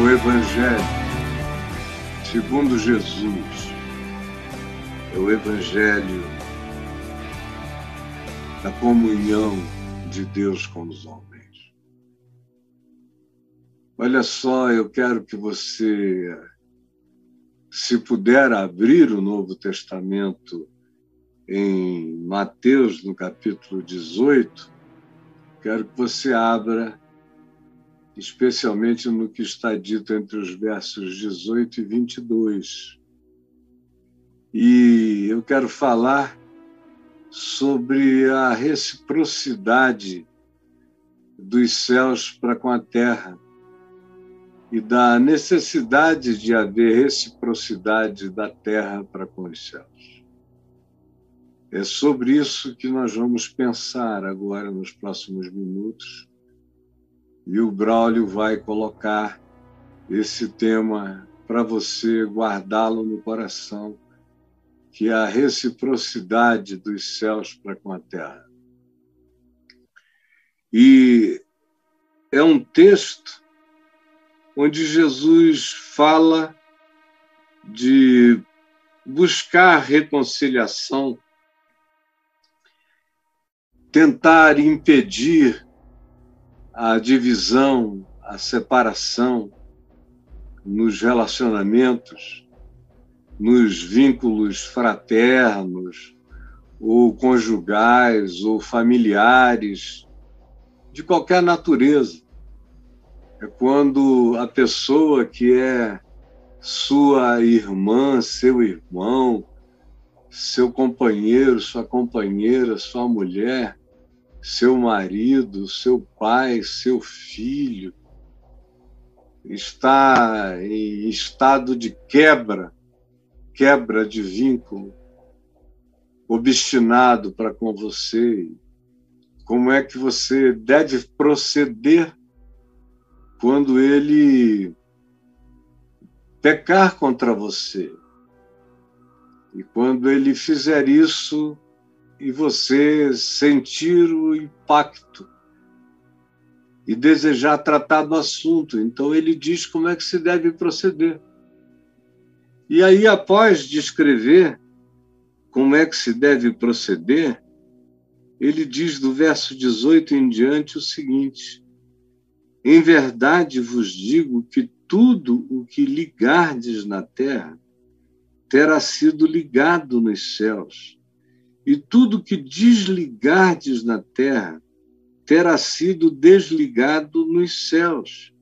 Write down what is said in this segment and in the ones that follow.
o Evangelho segundo Jesus. É o Evangelho da comunhão de Deus com os homens. Olha só, eu quero que você, se puder abrir o Novo Testamento em Mateus, no capítulo 18, quero que você abra especialmente no que está dito entre os versos 18 e 22. E eu quero falar sobre a reciprocidade dos céus para com a terra e da necessidade de haver reciprocidade da terra para com os céus. É sobre isso que nós vamos pensar agora nos próximos minutos e o Braulio vai colocar esse tema para você guardá-lo no coração, que é a reciprocidade dos céus para com a terra. E é um texto onde Jesus fala de buscar reconciliação, tentar impedir a divisão, a separação nos relacionamentos, nos vínculos fraternos, ou conjugais, ou familiares, de qualquer natureza. É quando a pessoa que é sua irmã, seu irmão, seu companheiro, sua companheira, sua mulher, seu marido, seu pai, seu filho, está em estado de quebra, quebra de vínculo, obstinado para com você. Como é que você deve proceder quando ele pecar contra você? E quando ele fizer isso, e você sentir o impacto e desejar tratar do assunto. Então, ele diz como é que se deve proceder. E aí, após descrever como é que se deve proceder, ele diz do verso 18 em diante o seguinte: Em verdade vos digo que tudo o que ligardes na terra terá sido ligado nos céus e tudo que desligardes na terra terá sido desligado nos céus.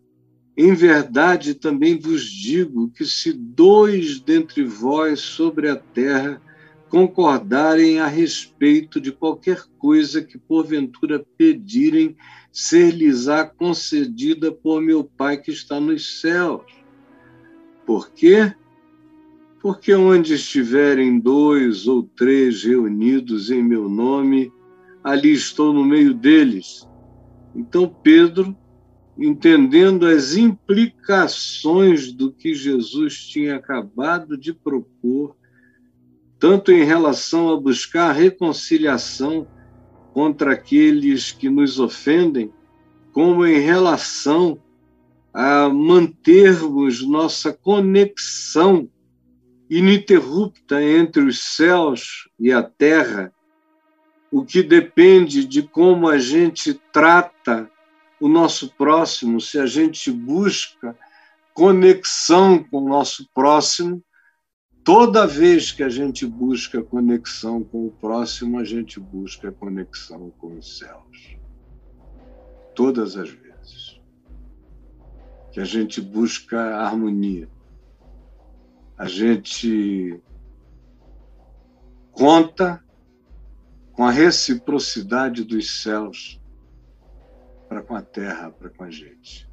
Em verdade, também vos digo que se dois dentre vós sobre a terra concordarem a respeito de qualquer coisa que porventura pedirem, ser-lhes-á concedida por meu Pai que está nos céus. Por quê? Porque onde estiverem dois ou três reunidos em meu nome, ali estou no meio deles. Então Pedro, entendendo as implicações do que Jesus tinha acabado de propor, tanto em relação a buscar reconciliação contra aqueles que nos ofendem, como em relação a mantermos nossa conexão ininterrupta entre os céus e a terra, o que depende de como a gente trata o nosso próximo, se a gente busca conexão com o nosso próximo, toda vez que a gente busca conexão com o próximo, a gente busca conexão com os céus. Todas as vezes. Que a gente busca harmonia a gente conta com a reciprocidade dos céus para com a terra, para com a gente.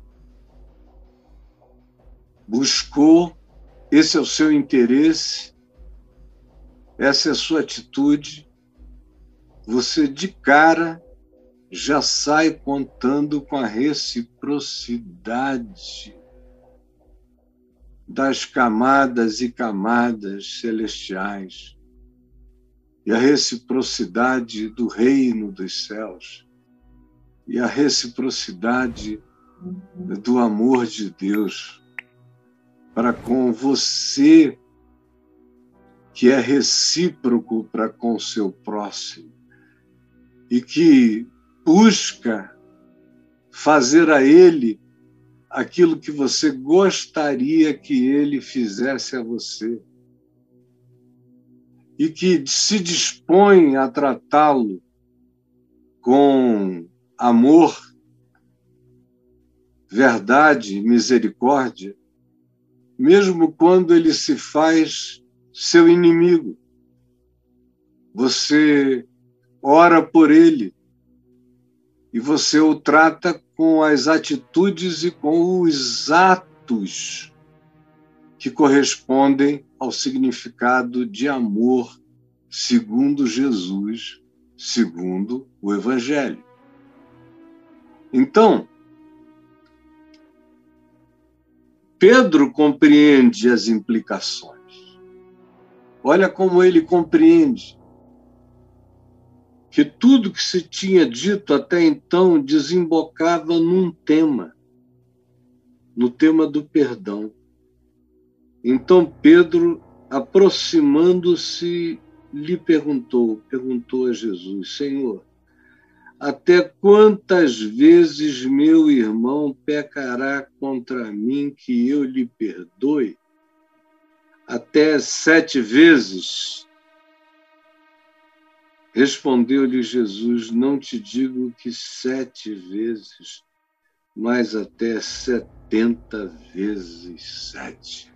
Buscou, esse é o seu interesse, essa é a sua atitude, você de cara já sai contando com a reciprocidade das camadas e camadas celestiais e a reciprocidade do reino dos céus e a reciprocidade do amor de Deus para com você, que é recíproco para com seu próximo e que busca fazer a ele aquilo que você gostaria que ele fizesse a você e que se dispõe a tratá-lo com amor, verdade, misericórdia, mesmo quando ele se faz seu inimigo. Você ora por ele e você o trata com as atitudes e com os atos que correspondem ao significado de amor segundo Jesus, segundo o Evangelho. Então, Pedro compreende as implicações. Olha como ele compreende que tudo que se tinha dito até então desembocava num tema, no tema do perdão. Então Pedro, aproximando-se, lhe perguntou, perguntou a Jesus: Senhor, até quantas vezes meu irmão pecará contra mim que eu lhe perdoe? Até sete vezes? Respondeu-lhe Jesus: Não te digo que sete vezes, mas até setenta vezes sete.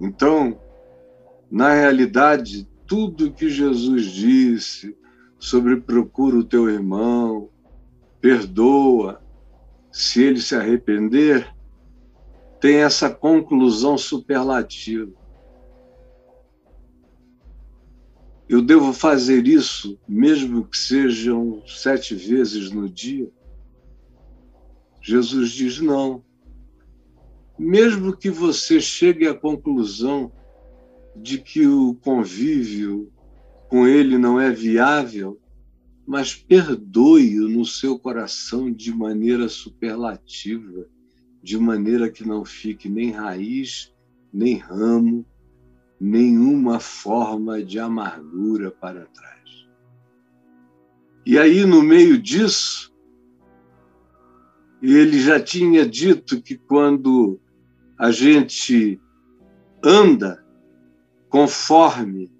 Então, na realidade, tudo que Jesus disse sobre procura o teu irmão, perdoa, se ele se arrepender, tem essa conclusão superlativa. Eu devo fazer isso, mesmo que sejam sete vezes no dia? Jesus diz: não mesmo que você chegue à conclusão de que o convívio com ele não é viável, mas perdoe-o no seu coração de maneira superlativa, de maneira que não fique nem raiz, nem ramo, nenhuma forma de amargura para trás. E aí, no meio disso, ele já tinha dito que quando a gente anda conforme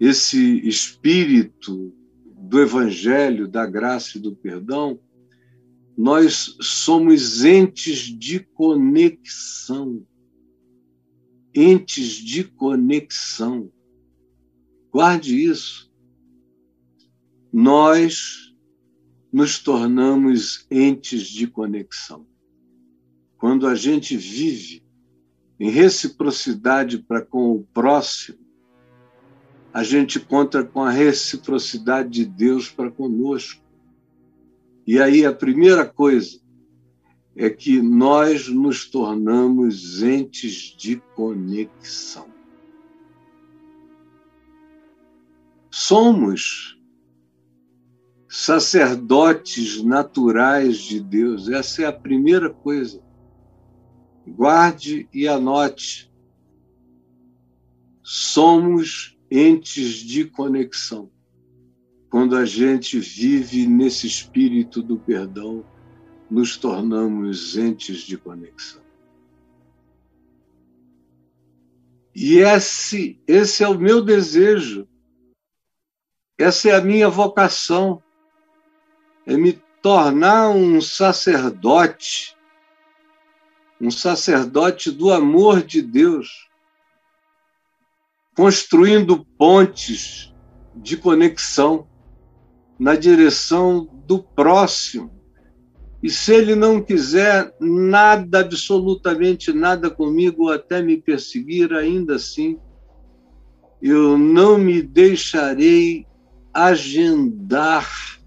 esse espírito do Evangelho, da graça e do perdão, nós somos entes de conexão. Entes de conexão. Guarde isso. Nós nos tornamos entes de conexão. Quando a gente vive em reciprocidade para com o próximo, a gente conta com a reciprocidade de Deus para conosco. E aí a primeira coisa é que nós nos tornamos entes de conexão. Somos sacerdotes naturais de Deus, essa é a primeira coisa guarde e anote. Somos entes de conexão. Quando a gente vive nesse espírito do perdão, nos tornamos entes de conexão. E esse, esse é o meu desejo, essa é a minha vocação, é me tornar um sacerdote um sacerdote do amor de Deus, construindo pontes de conexão na direção do próximo. E se ele não quiser nada, absolutamente nada comigo, até me perseguir, ainda assim, eu não me deixarei agendar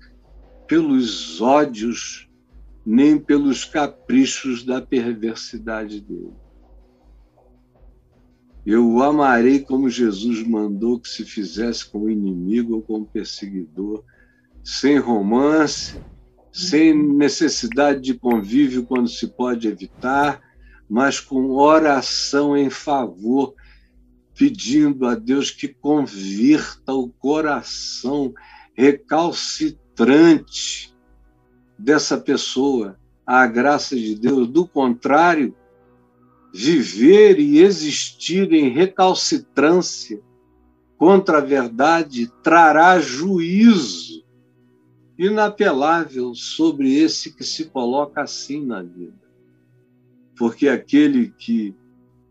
pelos ódios nem pelos caprichos da perversidade dele. Eu o amarei como Jesus mandou que se fizesse com o inimigo ou com o perseguidor, sem romance sem necessidade de convívio quando se pode evitar, mas com oração em favor, pedindo a Deus que convirta o coração recalcitrante dessa pessoa à graça de Deus. Do contrário, viver e existir em recalcitrância contra a verdade trará juízo inapelável sobre esse que se coloca assim na vida. Porque aquele que,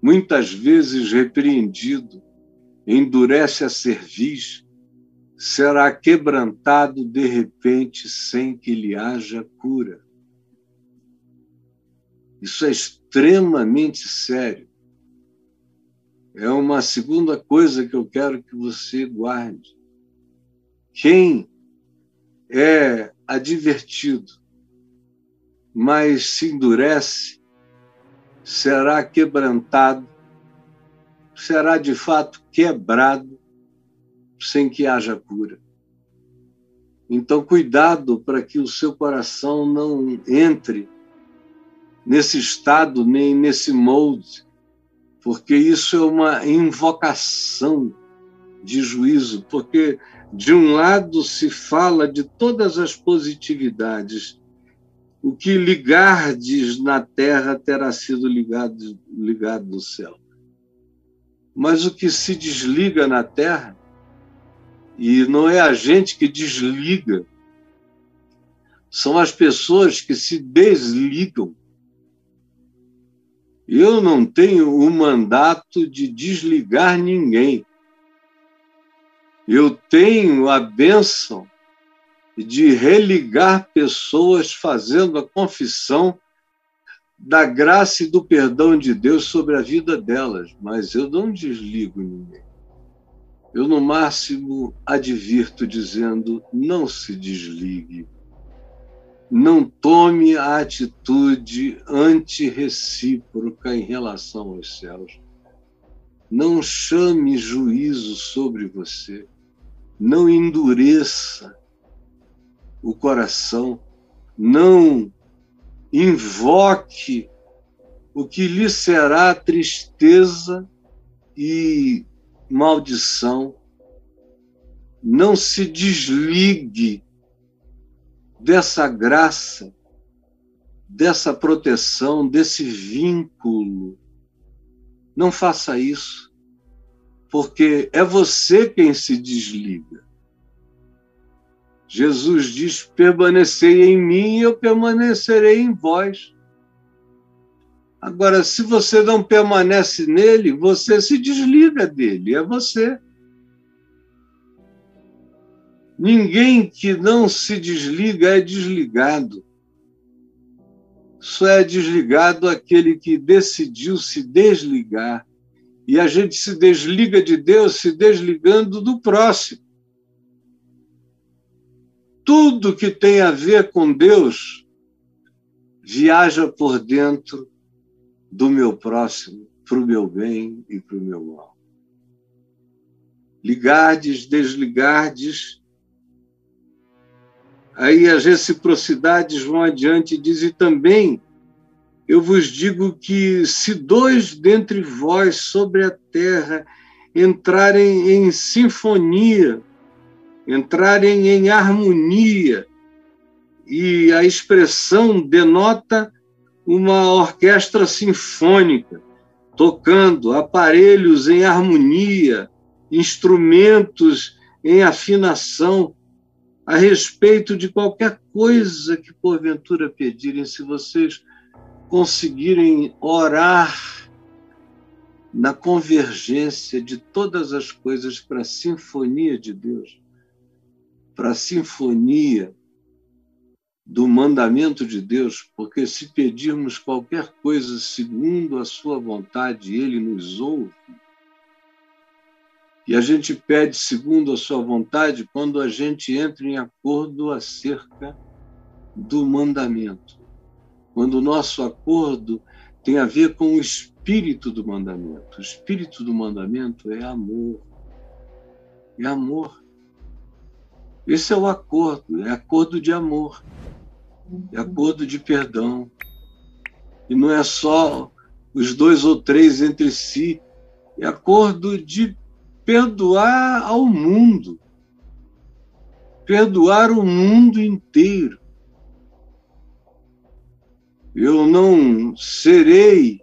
muitas vezes repreendido, endurece a cerviz, será quebrantado de repente sem que lhe haja cura. Isso é extremamente sério. É uma segunda coisa que eu quero que você guarde. Quem é advertido, mas se endurece, será quebrantado, será de fato quebrado, sem que haja cura. Então, cuidado para que o seu coração não entre nesse estado, nem nesse molde, porque isso é uma invocação de juízo, porque de um lado se fala de todas as positividades. O que ligardes na terra terá sido ligado, ligado no céu. Mas o que se desliga na terra, e não é a gente que desliga, são as pessoas que se desligam. Eu não tenho o mandato de desligar ninguém eu tenho a bênção de religar pessoas fazendo a confissão da graça e do perdão de Deus sobre a vida delas, mas eu não desligo ninguém. Eu, no máximo, advirto dizendo: não se desligue, não tome a atitude antirrecíproca em relação aos céus, não chame juízo sobre você não endureça o coração, não invoque o que lhe será tristeza e maldição. Não se desligue dessa graça, dessa proteção, desse vínculo. Não faça isso porque é você quem se desliga. Jesus diz: permanecei em mim e eu permanecerei em vós. Agora, se você não permanece nele, você se desliga dele, é você. Ninguém que não se desliga é desligado. Só é desligado aquele que decidiu se desligar e a gente se desliga de Deus se desligando do próximo. Tudo que tem a ver com Deus viaja por dentro do meu próximo, para o meu bem e para o meu mal. Ligardes, desligardes, aí as reciprocidades vão adiante e dizem também eu vos digo que se dois dentre vós sobre a terra entrarem em sinfonia, entrarem em harmonia, e a expressão denota uma orquestra sinfônica, tocando aparelhos em harmonia, instrumentos em afinação, a respeito de qualquer coisa que porventura pedirem, se vocês conseguirem orar na convergência de todas as coisas para a sinfonia de Deus, para a sinfonia do mandamento de Deus, porque se pedirmos qualquer coisa segundo a sua vontade, ele nos ouve. E a gente pede segundo a sua vontade quando a gente entra em acordo acerca do mandamento quando o nosso acordo tem a ver com o espírito do mandamento. O espírito do mandamento é amor. É amor. Esse é o acordo, é acordo de amor. é acordo de perdão. E não é só os dois ou três entre si, é acordo de perdoar ao mundo. Perdoar o mundo inteiro. Eu não serei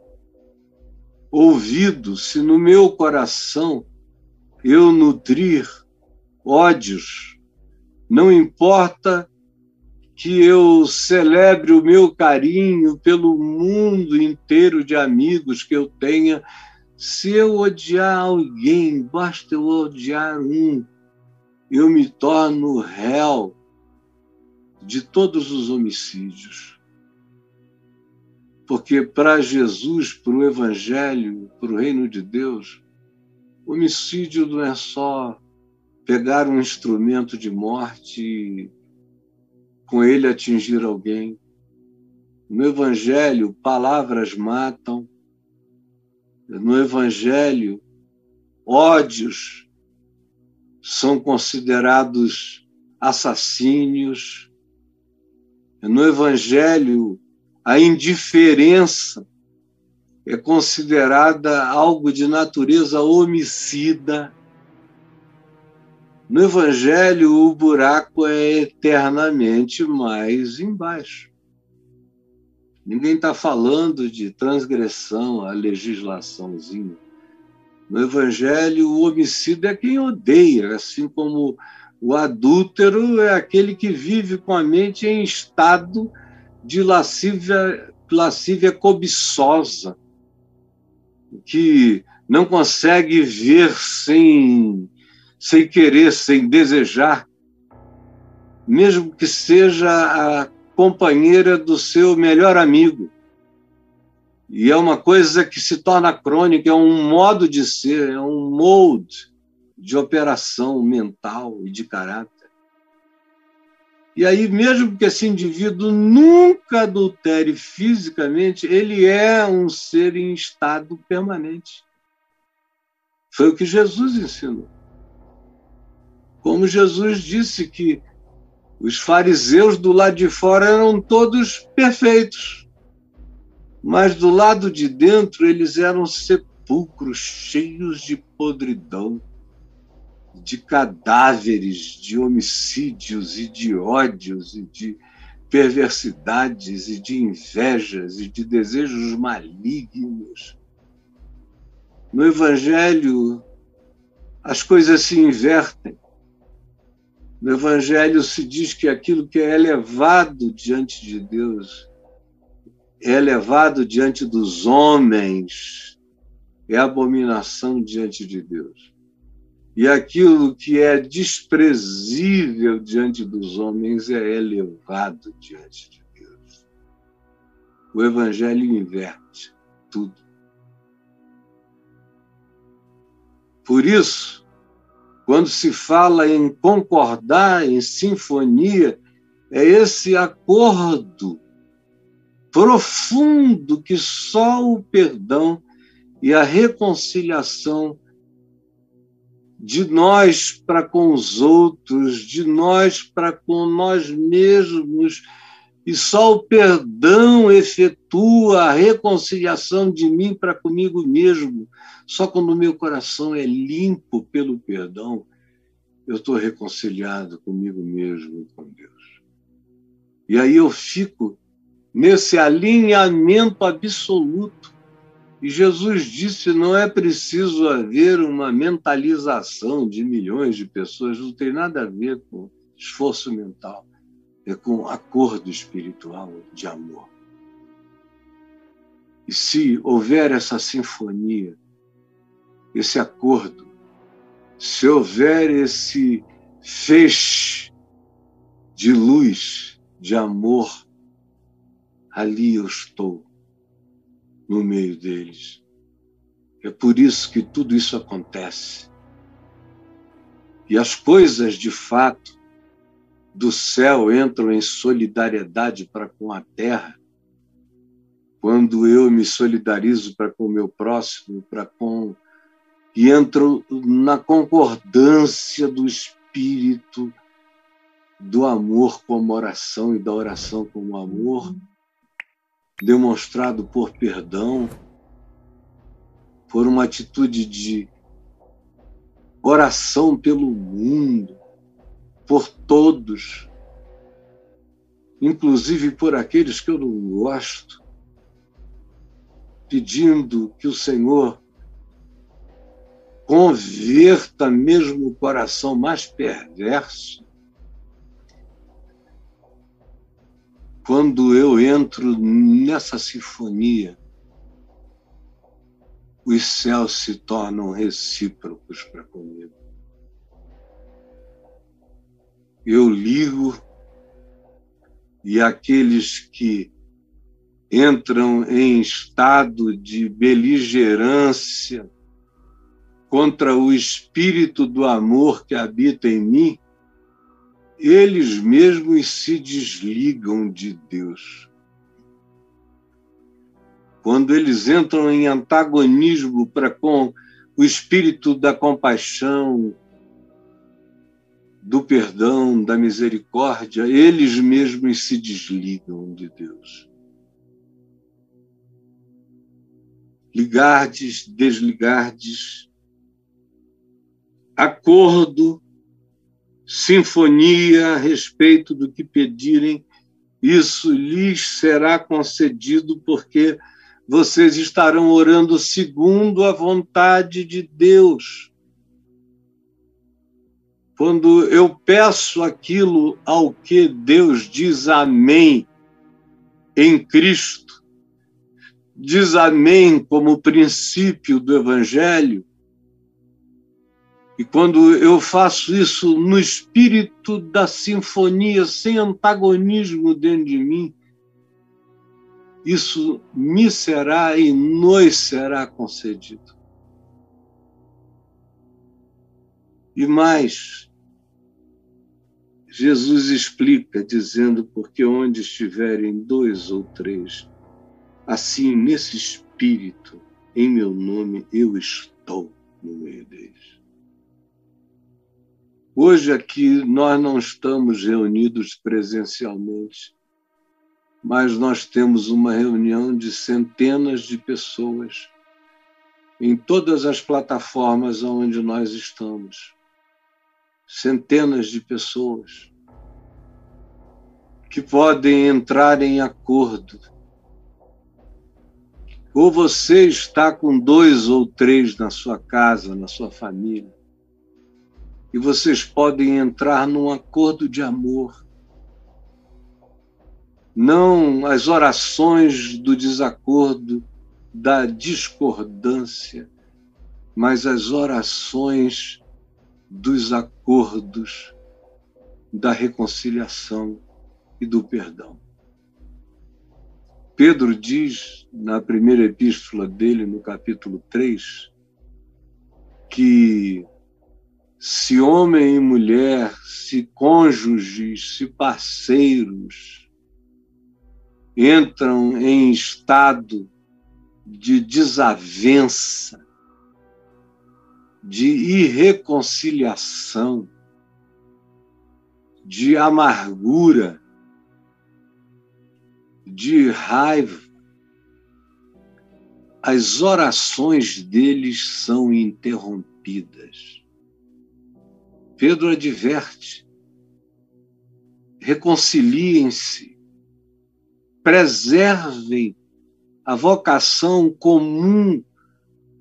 ouvido se no meu coração eu nutrir ódios. Não importa que eu celebre o meu carinho pelo mundo inteiro de amigos que eu tenha. Se eu odiar alguém, basta eu odiar um, eu me torno réu de todos os homicídios. Porque para Jesus, para o Evangelho, para o reino de Deus, homicídio não é só pegar um instrumento de morte com ele atingir alguém. No Evangelho, palavras matam. No Evangelho, ódios são considerados assassínios. No Evangelho, a indiferença é considerada algo de natureza homicida. No Evangelho, o buraco é eternamente mais embaixo. Ninguém está falando de transgressão à legislaçãozinha. No Evangelho, o homicida é quem odeia, assim como o adúltero é aquele que vive com a mente em estado de lascívia, lascívia cobiçosa, que não consegue ver sem sem querer, sem desejar, mesmo que seja a companheira do seu melhor amigo. E é uma coisa que se torna crônica, é um modo de ser, é um molde de operação mental e de caráter. E aí, mesmo que esse indivíduo nunca adultere fisicamente, ele é um ser em estado permanente. Foi o que Jesus ensinou. Como Jesus disse que os fariseus do lado de fora eram todos perfeitos, mas do lado de dentro eles eram sepulcros cheios de podridão, de cadáveres, de homicídios e de ódios e de perversidades e de invejas e de desejos malignos. No Evangelho, as coisas se invertem. No Evangelho se diz que aquilo que é elevado diante de Deus é elevado diante dos homens, é abominação diante de Deus. E aquilo que é desprezível diante dos homens é elevado diante de Deus. O Evangelho inverte tudo. Por isso, quando se fala em concordar, em sinfonia, é esse acordo profundo que só o perdão e a reconciliação de nós para com os outros, de nós para com nós mesmos, e só o perdão efetua a reconciliação de mim para comigo mesmo. Só quando o meu coração é limpo pelo perdão, eu estou reconciliado comigo mesmo e com Deus. E aí eu fico nesse alinhamento absoluto. E Jesus disse: não é preciso haver uma mentalização de milhões de pessoas, não tem nada a ver com esforço mental é com acordo espiritual de amor. E se houver essa sinfonia, esse acordo, se houver esse feixe de luz, de amor, ali eu estou, no meio deles. É por isso que tudo isso acontece. E as coisas, de fato, do céu entram em solidariedade para com a terra, quando eu me solidarizo para com o meu próximo, para com e entro na concordância do espírito do amor como oração e da oração como amor, demonstrado por perdão, por uma atitude de oração pelo mundo, por todos, inclusive por aqueles que eu não gosto, pedindo que o Senhor converta mesmo o coração mais perverso. Quando eu entro nessa sinfonia, os céus se tornam recíprocos para comigo. Eu ligo e aqueles que entram em estado de beligerância contra o espírito do amor que habita em mim, eles mesmos se desligam de Deus quando eles entram em antagonismo para com o espírito da compaixão, do perdão, da misericórdia, eles mesmos se desligam de Deus. Ligardes, desligardes, acordo, sinfonia a respeito do que pedirem, isso lhes será concedido porque vocês estarão orando segundo a vontade de Deus. Quando eu peço aquilo ao que Deus diz amém em Cristo, diz amém como princípio do Evangelho, e quando eu faço isso no espírito da sinfonia, sem antagonismo dentro de mim, isso me será e nos será concedido. E mais, Jesus explica, dizendo: porque onde estiverem dois ou três, assim nesse espírito, em meu nome, eu estou no meio deles. Hoje aqui nós não estamos reunidos presencialmente, mas nós temos uma reunião de centenas de pessoas em todas as plataformas onde nós estamos. Centenas de pessoas que podem entrar em acordo. Ou você está com dois ou três na sua casa, na sua família, e vocês podem entrar num acordo de amor não as orações do desacordo, da discordância, mas as orações dos acordos, da reconciliação e do perdão. Pedro diz na primeira epístola dele, no capítulo 3, que se homem e mulher, se cônjuges, se parceiros, entram em estado de desavença, de irreconciliação, de amargura, de raiva. As orações deles são interrompidas. Pedro adverte: reconciliem-se, preservem a vocação comum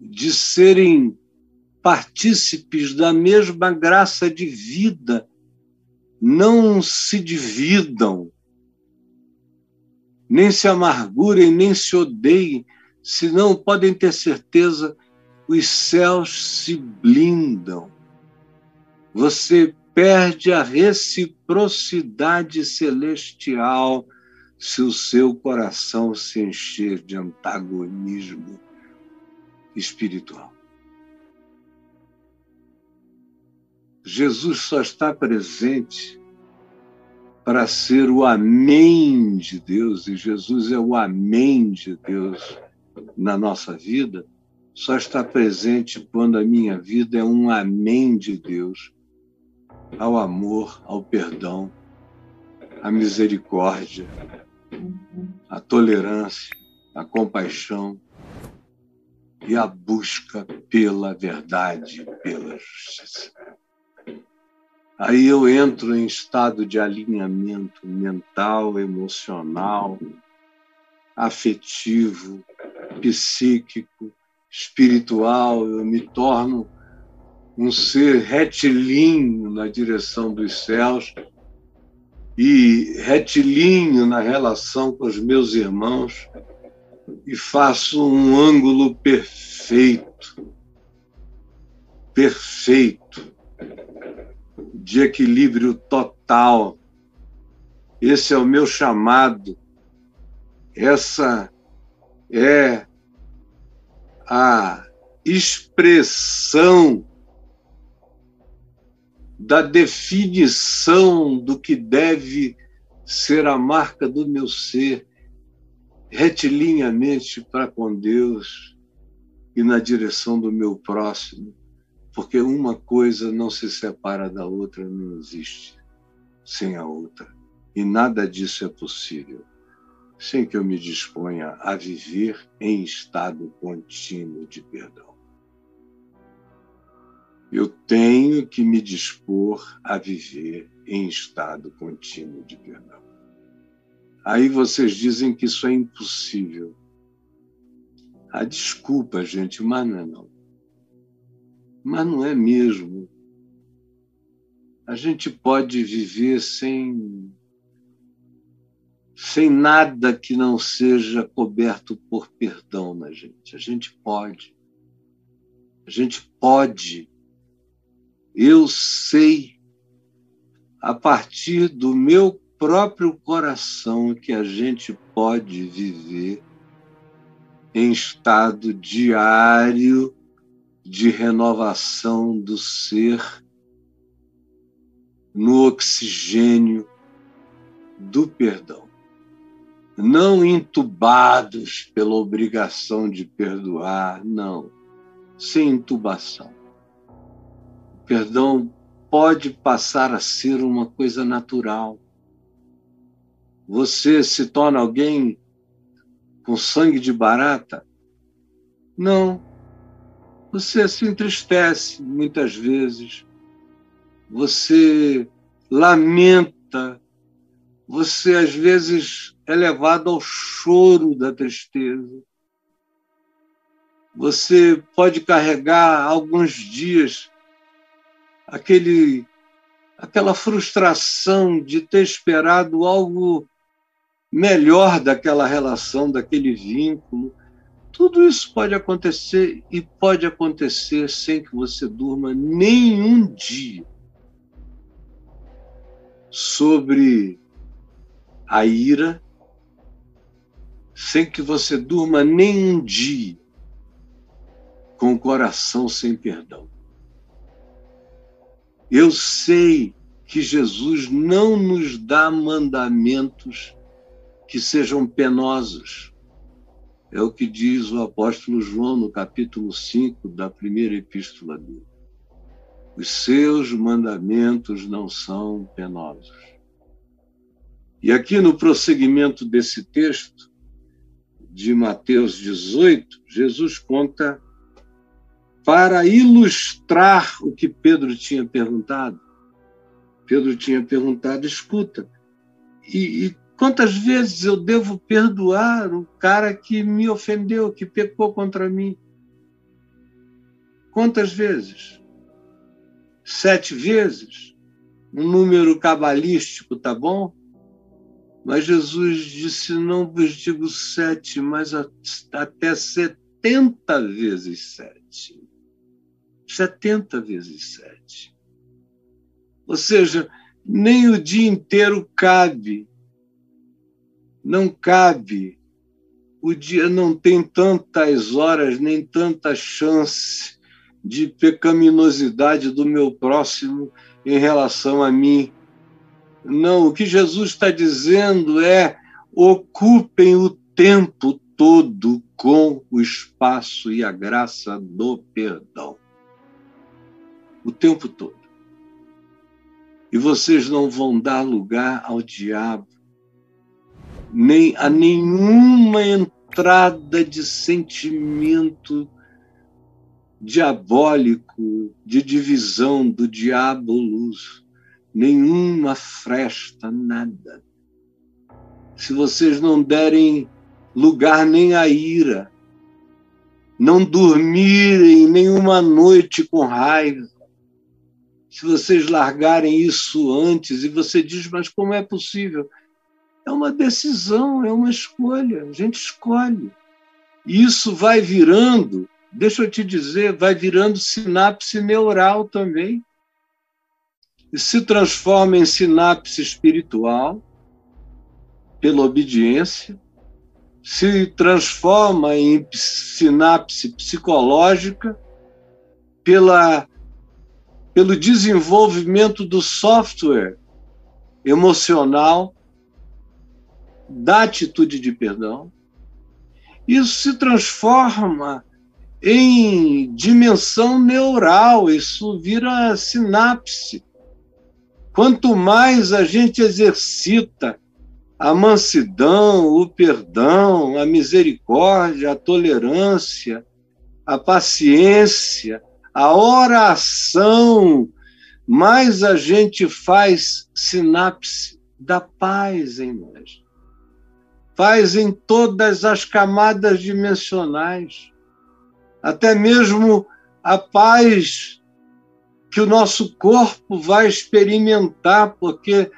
de serem partícipes da mesma graça de vida. Não se dividam, nem se amargurem, nem se odeiem, senão podem ter certeza os céus se blindam. Você perde a reciprocidade celestial se o seu coração se encher de antagonismo espiritual. Jesus só está presente para ser o Amém de Deus, e Jesus é o Amém de Deus na nossa vida, só está presente quando a minha vida é um Amém de Deus ao amor, ao perdão a misericórdia, a tolerância, a compaixão e a busca pela verdade, pela justiça. Aí eu entro em estado de alinhamento mental, emocional, afetivo, psíquico, espiritual, eu me torno um ser retilíneo na direção dos céus e retilíneo na relação com os meus irmãos e faço um ângulo perfeito, perfeito, de equilíbrio total. Esse é o meu chamado, essa é a expressão da definição do que deve ser a marca do meu ser, retiliniamente para com Deus e na direção do meu próximo, porque uma coisa não se separa da outra, não existe sem a outra. E nada disso é possível sem que eu me disponha a viver em estado contínuo de perdão. Eu tenho que me dispor a viver em estado contínuo de perdão. Aí vocês dizem que isso é impossível. Ah, desculpa, gente, mas não é não. Mas não é mesmo. A gente pode viver sem sem nada que não seja coberto por perdão na gente. A gente pode. A gente pode eu sei, a partir do meu próprio coração, que a gente pode viver em estado diário de renovação do ser, no oxigênio do perdão. Não entubados pela obrigação de perdoar, não, sem intubação perdão pode passar a ser uma coisa natural. Você se torna alguém com sangue de barata? Não. Você se entristece muitas vezes. Você lamenta. Você, às vezes, é levado ao choro da tristeza. Você pode carregar alguns dias aquele, aquela frustração de ter esperado algo melhor daquela relação, daquele vínculo. Tudo isso pode acontecer e pode acontecer sem que você durma nenhum dia sobre a ira, sem que você durma nenhum dia com o coração sem perdão. Eu sei que Jesus não nos dá mandamentos que sejam penosos. É o que diz o apóstolo João no capítulo 5 da primeira epístola dele. Os seus mandamentos não são penosos. E aqui no prosseguimento desse texto, de Mateus 18, Jesus conta para ilustrar o que Pedro tinha perguntado. Pedro tinha perguntado: escuta, e, e quantas vezes eu devo perdoar o cara que me ofendeu, que pecou contra mim? Quantas vezes? Sete vezes? Um número cabalístico, tá bom? Mas Jesus disse: Não vos digo sete, mas até setenta vezes sete. 70 vezes 7. Ou seja, nem o dia inteiro cabe. Não cabe. O dia não tem tantas horas, nem tanta chance de pecaminosidade do meu próximo em relação a mim. Não, o que Jesus está dizendo é: ocupem o tempo todo com o espaço e a graça do perdão o tempo todo. E vocês não vão dar lugar ao diabo, nem a nenhuma entrada de sentimento diabólico, de divisão do diabo luz, nenhuma fresta, nada. Se vocês não derem lugar nem à ira, não dormirem nenhuma noite com raiva, se vocês largarem isso antes, e você diz, mas como é possível? É uma decisão, é uma escolha, a gente escolhe. E isso vai virando, deixa eu te dizer, vai virando sinapse neural também. E se transforma em sinapse espiritual, pela obediência, se transforma em sinapse psicológica pela, pelo desenvolvimento do software emocional da atitude de perdão. Isso se transforma em dimensão neural, isso vira sinapse. Quanto mais a gente exercita a mansidão, o perdão, a misericórdia, a tolerância, a paciência, a oração, mais a gente faz sinapse da paz em nós. Paz em todas as camadas dimensionais, até mesmo a paz que o nosso corpo vai experimentar, porque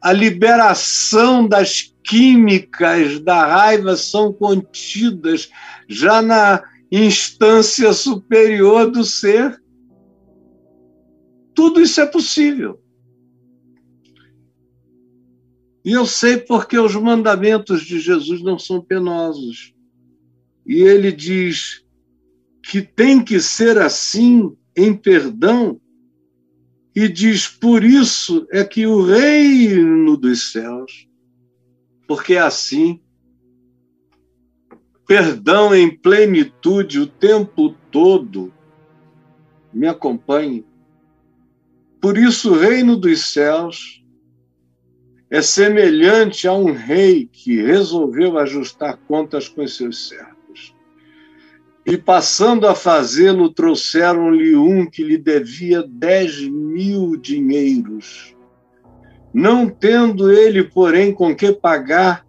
a liberação das químicas da raiva são contidas já na instância superior do ser. Tudo isso é possível. E eu sei porque os mandamentos de Jesus não são penosos. E ele diz que tem que ser assim em perdão e diz: Por isso é que o reino dos céus, porque é assim, perdão em plenitude o tempo todo, me acompanhe. Por isso, o reino dos céus é semelhante a um rei que resolveu ajustar contas com seus servos. E passando a fazê-lo, trouxeram-lhe um que lhe devia dez mil dinheiros. Não tendo ele, porém, com que pagar,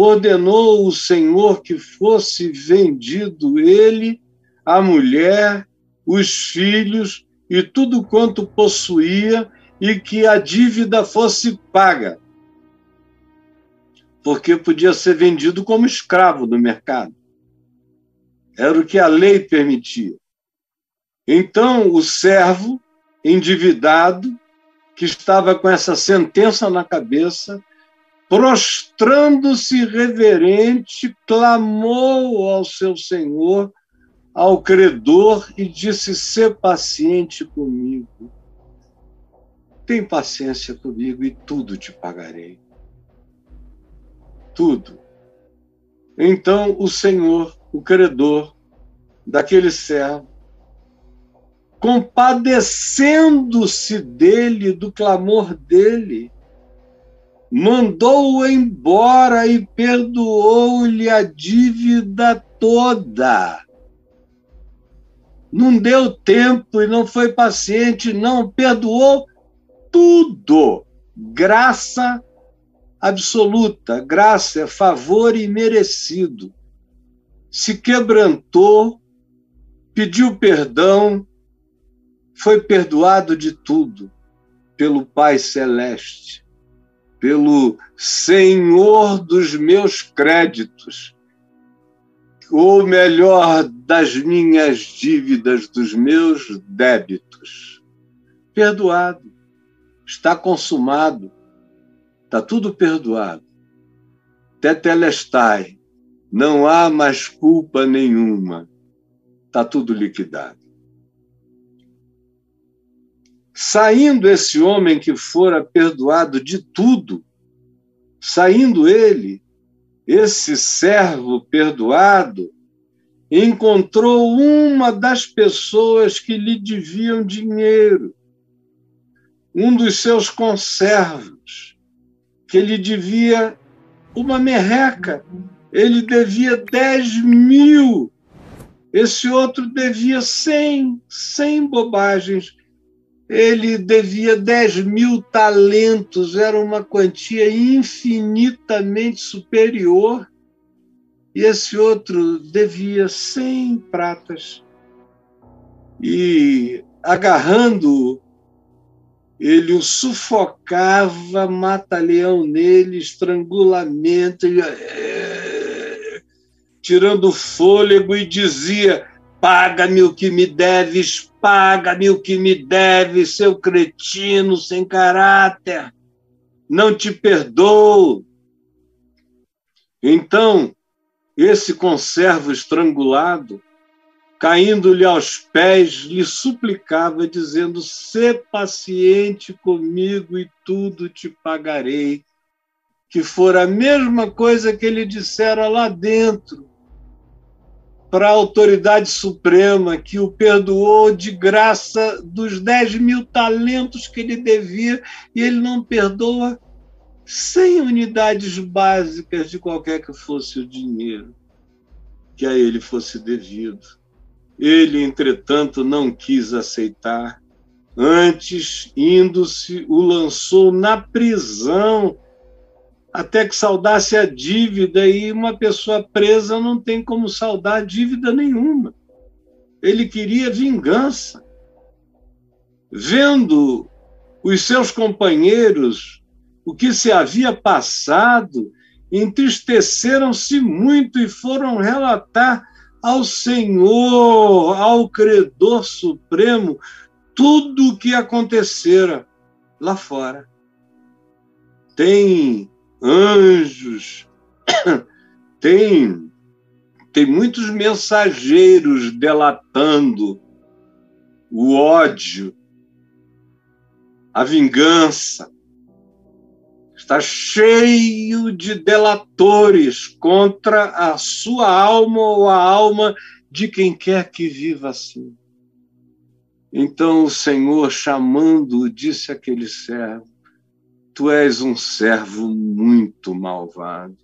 ordenou o Senhor que fosse vendido ele, a mulher, os filhos e tudo quanto possuía, e que a dívida fosse paga. Porque podia ser vendido como escravo no mercado. Era o que a lei permitia. Então, o servo endividado, que estava com essa sentença na cabeça, prostrando-se reverente, clamou ao seu senhor, ao credor, e disse: Sê paciente comigo. Tem paciência comigo e tudo te pagarei. Tudo. Então o Senhor o credor daquele servo, compadecendo-se dele, do clamor dele, mandou-o embora e perdoou-lhe a dívida toda. Não deu tempo e não foi paciente, não, perdoou tudo. Graça absoluta, graça é favor imerecido se quebrantou, pediu perdão, foi perdoado de tudo pelo Pai Celeste, pelo Senhor dos meus créditos, ou melhor, das minhas dívidas, dos meus débitos. Perdoado, está consumado, está tudo perdoado. Tetelestai, não há mais culpa nenhuma. Está tudo liquidado. Saindo esse homem que fora perdoado de tudo, saindo ele, esse servo perdoado, encontrou uma das pessoas que lhe deviam dinheiro. um dos seus conservos, que ele devia uma merreca, ele devia 10 mil, esse outro devia 100, 100 bobagens, ele devia 10 mil talentos, era uma quantia infinitamente superior, e esse outro devia 100 pratas. E agarrando ele o sufocava, mata-leão nele, estrangulamento, é, tirando fôlego e dizia: Paga-me o que me deves, paga-me o que me deves, seu cretino sem caráter, não te perdoo. Então, esse conservo estrangulado caindo-lhe aos pés, lhe suplicava, dizendo: Sê paciente comigo e tudo te pagarei. Que fora a mesma coisa que ele dissera lá dentro, para a autoridade suprema, que o perdoou de graça dos 10 mil talentos que ele devia, e ele não perdoa sem unidades básicas de qualquer que fosse o dinheiro que a ele fosse devido. Ele, entretanto, não quis aceitar. Antes, indo-se, o lançou na prisão até que saudasse a dívida, e uma pessoa presa não tem como saldar dívida nenhuma. Ele queria vingança. Vendo os seus companheiros o que se havia passado, entristeceram-se muito e foram relatar ao Senhor, ao Credor Supremo, tudo o que acontecera lá fora. Tem anjos, tem, tem muitos mensageiros delatando o ódio, a vingança, está cheio de delatores contra a sua alma ou a alma de quem quer que viva assim. Então o Senhor, chamando, disse àquele servo: Tu és um servo muito malvado.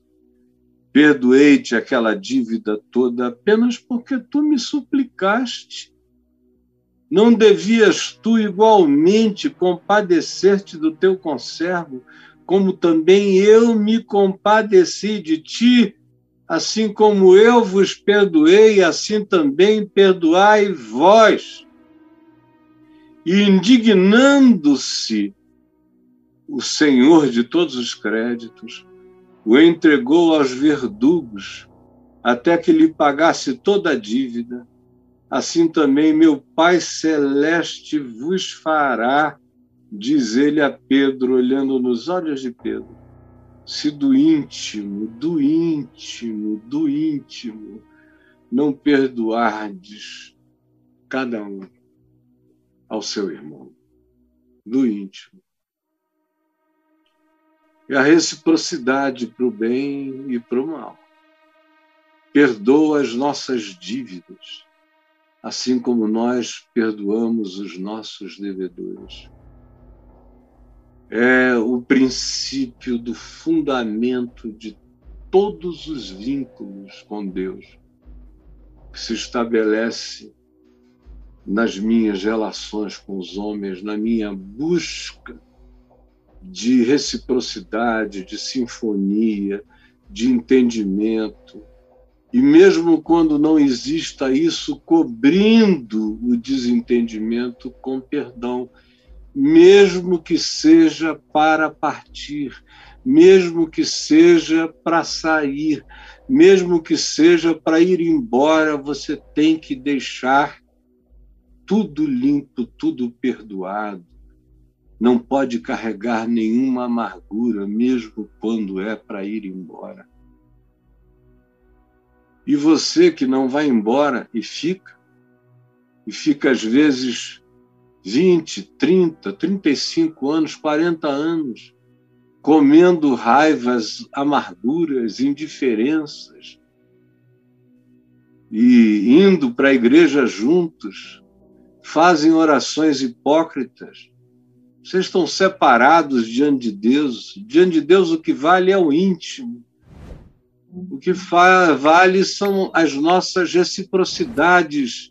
Perdoei-te aquela dívida toda apenas porque tu me suplicaste. Não devias tu igualmente compadecer-te do teu conservo, como também eu me compadeci de ti, assim como eu vos perdoei, assim também perdoai vós. E indignando-se, o Senhor de todos os créditos o entregou aos verdugos até que lhe pagasse toda a dívida. Assim também meu Pai Celeste vos fará diz ele a Pedro, olhando nos olhos de Pedro: se do íntimo, do íntimo, do íntimo, não perdoardes cada um ao seu irmão, do íntimo. E a reciprocidade para o bem e para o mal. Perdoa as nossas dívidas, assim como nós perdoamos os nossos devedores é o princípio do fundamento de todos os vínculos com Deus, que se estabelece nas minhas relações com os homens, na minha busca de reciprocidade, de sinfonia, de entendimento. E mesmo quando não exista isso, cobrindo o desentendimento com perdão mesmo que seja para partir, mesmo que seja para sair, mesmo que seja para ir embora, você tem que deixar tudo limpo, tudo perdoado. Não pode carregar nenhuma amargura, mesmo quando é para ir embora. E você que não vai embora e fica, e fica às vezes 20, 30, 35 anos, 40 anos, comendo raivas, amarguras, indiferenças, e indo para a igreja juntos, fazem orações hipócritas Vocês estão separados diante de Deus. Diante de Deus, o que vale é o íntimo. O que vale são as nossas reciprocidades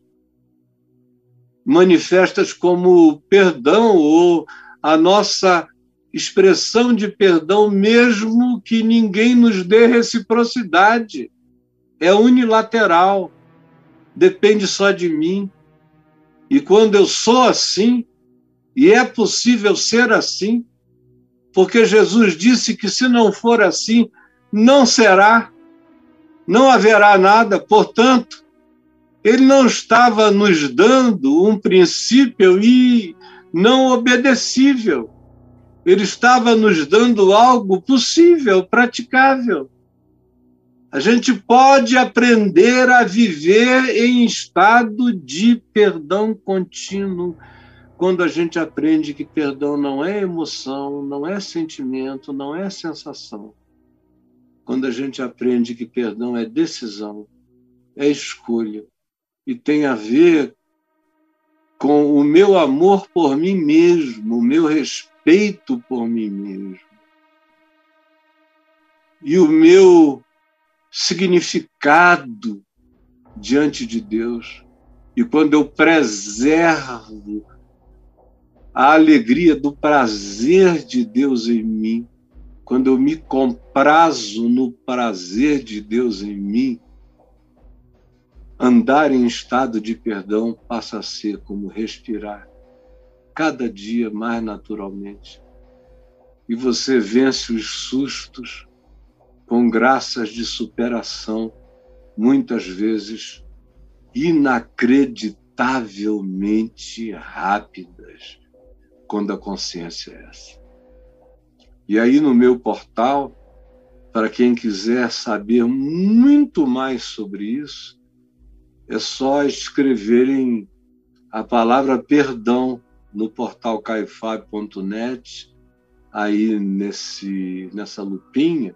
manifestas como perdão ou a nossa expressão de perdão, mesmo que ninguém nos dê reciprocidade. É unilateral, depende só de mim. E quando eu sou assim, e é possível ser assim, porque Jesus disse que se não for assim, não será, não haverá nada, portanto, ele não estava nos dando um princípio e não obedecível. Ele estava nos dando algo possível, praticável. A gente pode aprender a viver em estado de perdão contínuo quando a gente aprende que perdão não é emoção, não é sentimento, não é sensação. Quando a gente aprende que perdão é decisão, é escolha e tem a ver com o meu amor por mim mesmo, o meu respeito por mim mesmo. E o meu significado diante de Deus. E quando eu preservo a alegria do prazer de Deus em mim, quando eu me comprazo no prazer de Deus em mim, Andar em estado de perdão passa a ser como respirar, cada dia mais naturalmente. E você vence os sustos com graças de superação, muitas vezes inacreditavelmente rápidas, quando a consciência é essa. E aí no meu portal, para quem quiser saber muito mais sobre isso, é só escreverem a palavra perdão no portal caifab.net, aí nesse, nessa lupinha,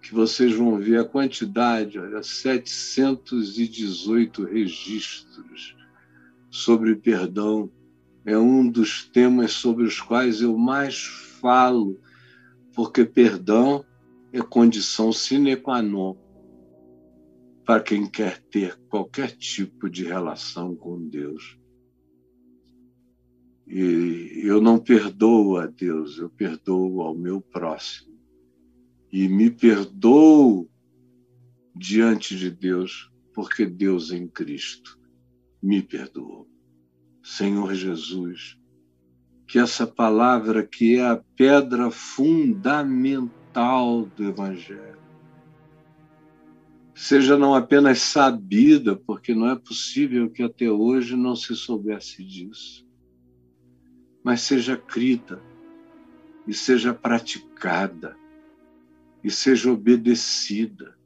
que vocês vão ver a quantidade, olha, 718 registros sobre perdão. É um dos temas sobre os quais eu mais falo, porque perdão é condição sine qua non para quem quer ter qualquer tipo de relação com Deus. E eu não perdoo a Deus, eu perdoo ao meu próximo. E me perdoo diante de Deus, porque Deus em Cristo me perdoou. Senhor Jesus, que essa palavra que é a pedra fundamental do Evangelho, seja não apenas sabida, porque não é possível que até hoje não se soubesse disso, mas seja crida e seja praticada e seja obedecida,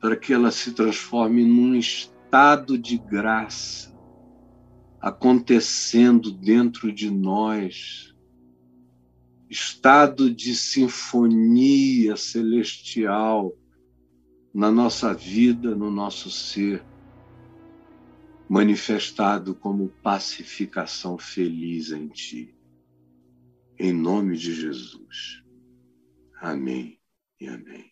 para que ela se transforme num estado de graça acontecendo dentro de nós, estado de sinfonia celestial na nossa vida, no nosso ser, manifestado como pacificação feliz em Ti. Em nome de Jesus. Amém e amém.